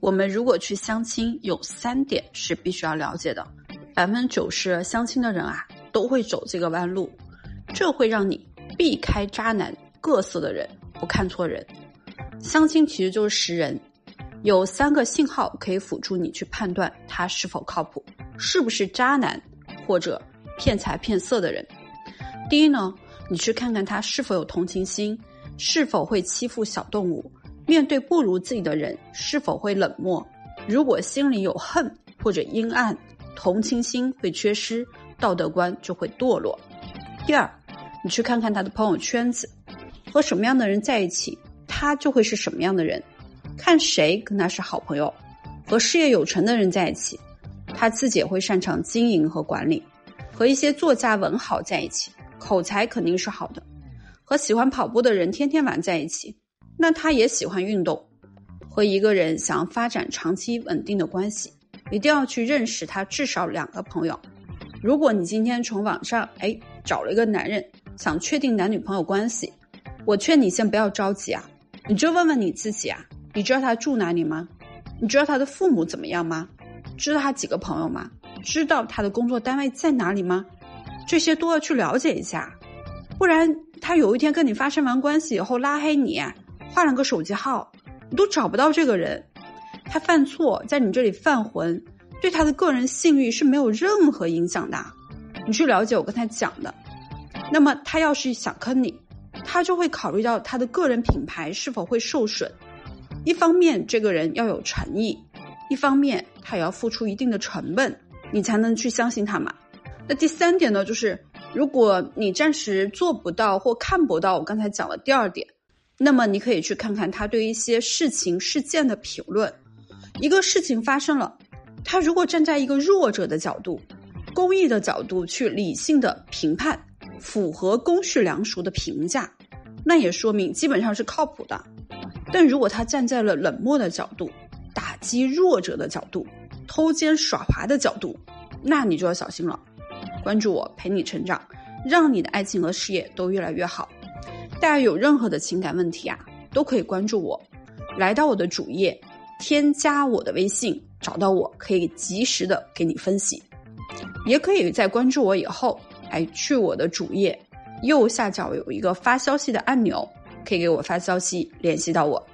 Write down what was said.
我们如果去相亲，有三点是必须要了解的。百分之九十相亲的人啊，都会走这个弯路，这会让你避开渣男、各色的人，不看错人。相亲其实就是识人，有三个信号可以辅助你去判断他是否靠谱，是不是渣男或者骗财骗色的人。第一呢，你去看看他是否有同情心，是否会欺负小动物。面对不如自己的人，是否会冷漠？如果心里有恨或者阴暗，同情心会缺失，道德观就会堕落。第二，你去看看他的朋友圈子，和什么样的人在一起，他就会是什么样的人。看谁跟他是好朋友，和事业有成的人在一起，他自己也会擅长经营和管理。和一些作家文豪在一起，口才肯定是好的。和喜欢跑步的人天天玩在一起。那他也喜欢运动，和一个人想要发展长期稳定的关系，一定要去认识他至少两个朋友。如果你今天从网上哎找了一个男人，想确定男女朋友关系，我劝你先不要着急啊，你就问问你自己啊，你知道他住哪里吗？你知道他的父母怎么样吗？知道他几个朋友吗？知道他的工作单位在哪里吗？这些都要去了解一下，不然他有一天跟你发生完关系以后拉黑你。换了个手机号，你都找不到这个人，他犯错在你这里犯浑，对他的个人信誉是没有任何影响的。你去了解我跟他讲的，那么他要是想坑你，他就会考虑到他的个人品牌是否会受损。一方面，这个人要有诚意；一方面，他也要付出一定的成本，你才能去相信他嘛。那第三点呢，就是如果你暂时做不到或看不到我刚才讲的第二点。那么你可以去看看他对一些事情事件的评论。一个事情发生了，他如果站在一个弱者的角度、公益的角度去理性的评判，符合公序良俗的评价，那也说明基本上是靠谱的。但如果他站在了冷漠的角度、打击弱者的角度、偷奸耍滑的角度，那你就要小心了。关注我，陪你成长，让你的爱情和事业都越来越好。大家有任何的情感问题啊，都可以关注我，来到我的主页，添加我的微信，找到我可以及时的给你分析，也可以在关注我以后，哎，去我的主页右下角有一个发消息的按钮，可以给我发消息联系到我。